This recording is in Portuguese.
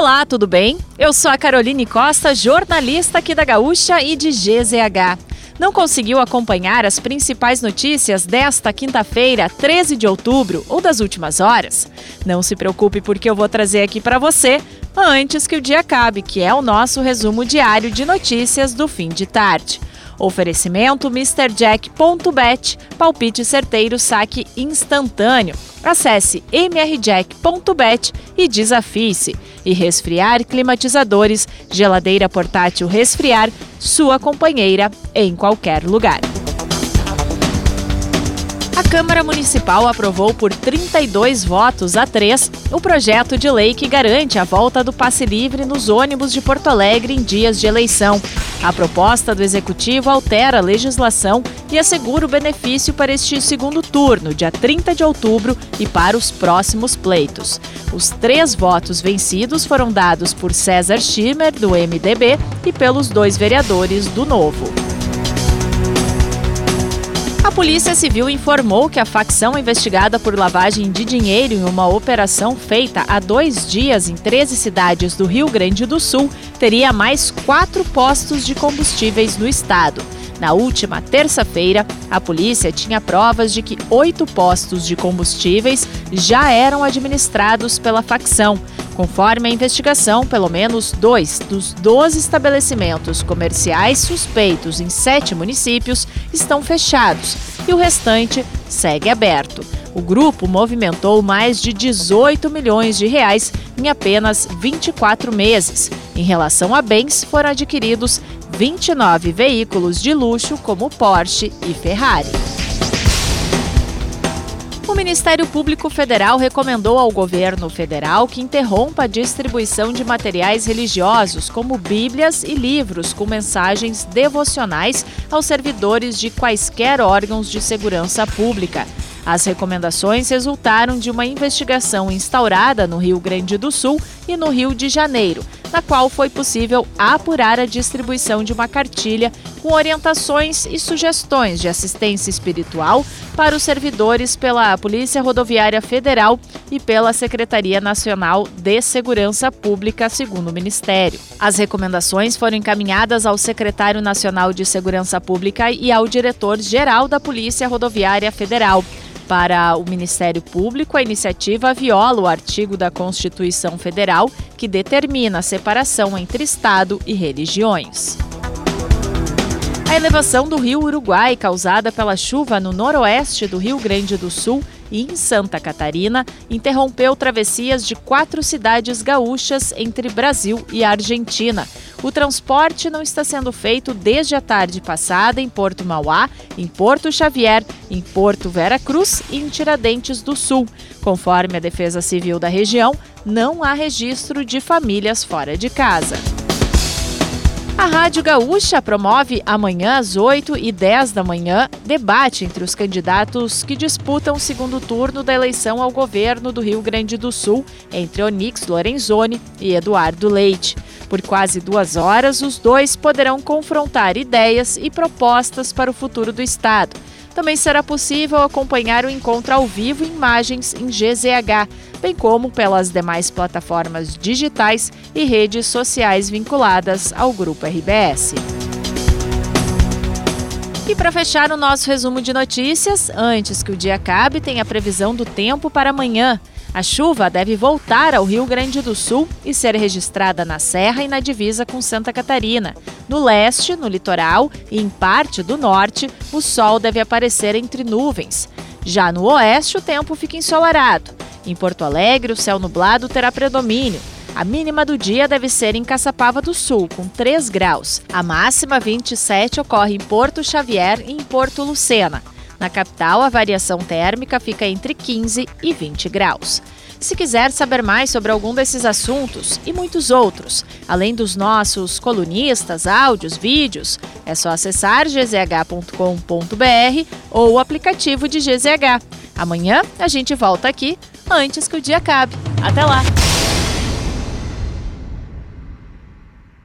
Olá, tudo bem? Eu sou a Caroline Costa, jornalista aqui da Gaúcha e de GZH. Não conseguiu acompanhar as principais notícias desta quinta-feira, 13 de outubro, ou das últimas horas? Não se preocupe, porque eu vou trazer aqui para você antes que o dia acabe, que é o nosso resumo diário de notícias do fim de tarde. Oferecimento MrJack.bet, palpite certeiro, saque instantâneo. Acesse mrjack.bet e desafie-se. E resfriar climatizadores, geladeira portátil resfriar, sua companheira em qualquer lugar. A Câmara Municipal aprovou por 32 votos a 3 o projeto de lei que garante a volta do passe livre nos ônibus de Porto Alegre em dias de eleição. A proposta do Executivo altera a legislação e assegura o benefício para este segundo turno, dia 30 de outubro, e para os próximos pleitos. Os três votos vencidos foram dados por César Schirmer, do MDB, e pelos dois vereadores do Novo. A Polícia Civil informou que a facção investigada por lavagem de dinheiro em uma operação feita há dois dias em 13 cidades do Rio Grande do Sul teria mais quatro postos de combustíveis no estado. Na última terça-feira, a polícia tinha provas de que oito postos de combustíveis já eram administrados pela facção. Conforme a investigação, pelo menos dois dos 12 estabelecimentos comerciais suspeitos em sete municípios estão fechados e o restante segue aberto. O grupo movimentou mais de 18 milhões de reais em apenas 24 meses. Em relação a bens, foram adquiridos 29 veículos de luxo como Porsche e Ferrari. O Ministério Público Federal recomendou ao governo federal que interrompa a distribuição de materiais religiosos, como Bíblias e livros com mensagens devocionais aos servidores de quaisquer órgãos de segurança pública. As recomendações resultaram de uma investigação instaurada no Rio Grande do Sul e no Rio de Janeiro, na qual foi possível apurar a distribuição de uma cartilha com orientações e sugestões de assistência espiritual para os servidores pela Polícia Rodoviária Federal e pela Secretaria Nacional de Segurança Pública, segundo o Ministério. As recomendações foram encaminhadas ao Secretário Nacional de Segurança Pública e ao Diretor-Geral da Polícia Rodoviária Federal. Para o Ministério Público, a iniciativa viola o artigo da Constituição Federal que determina a separação entre Estado e religiões. A elevação do rio Uruguai, causada pela chuva no noroeste do Rio Grande do Sul, e em Santa Catarina interrompeu travessias de quatro cidades gaúchas entre Brasil e Argentina. O transporte não está sendo feito desde a tarde passada em Porto Mauá, em Porto Xavier, em Porto Vera Cruz e em Tiradentes do Sul. Conforme a Defesa Civil da região, não há registro de famílias fora de casa. A Rádio Gaúcha promove amanhã às 8 e 10 da manhã debate entre os candidatos que disputam o segundo turno da eleição ao governo do Rio Grande do Sul, entre Onix Lorenzoni e Eduardo Leite. Por quase duas horas, os dois poderão confrontar ideias e propostas para o futuro do Estado. Também será possível acompanhar o encontro ao vivo em imagens em GZH, bem como pelas demais plataformas digitais e redes sociais vinculadas ao Grupo RBS. E para fechar o nosso resumo de notícias, antes que o dia acabe, tem a previsão do tempo para amanhã. A chuva deve voltar ao Rio Grande do Sul e ser registrada na Serra e na divisa com Santa Catarina. No leste, no litoral e em parte do norte, o sol deve aparecer entre nuvens. Já no oeste, o tempo fica ensolarado. Em Porto Alegre, o céu nublado terá predomínio. A mínima do dia deve ser em Caçapava do Sul, com 3 graus. A máxima 27 ocorre em Porto Xavier e em Porto Lucena. Na capital, a variação térmica fica entre 15 e 20 graus. Se quiser saber mais sobre algum desses assuntos e muitos outros, além dos nossos colunistas, áudios, vídeos, é só acessar gzh.com.br ou o aplicativo de GZH. Amanhã a gente volta aqui antes que o dia acabe. Até lá!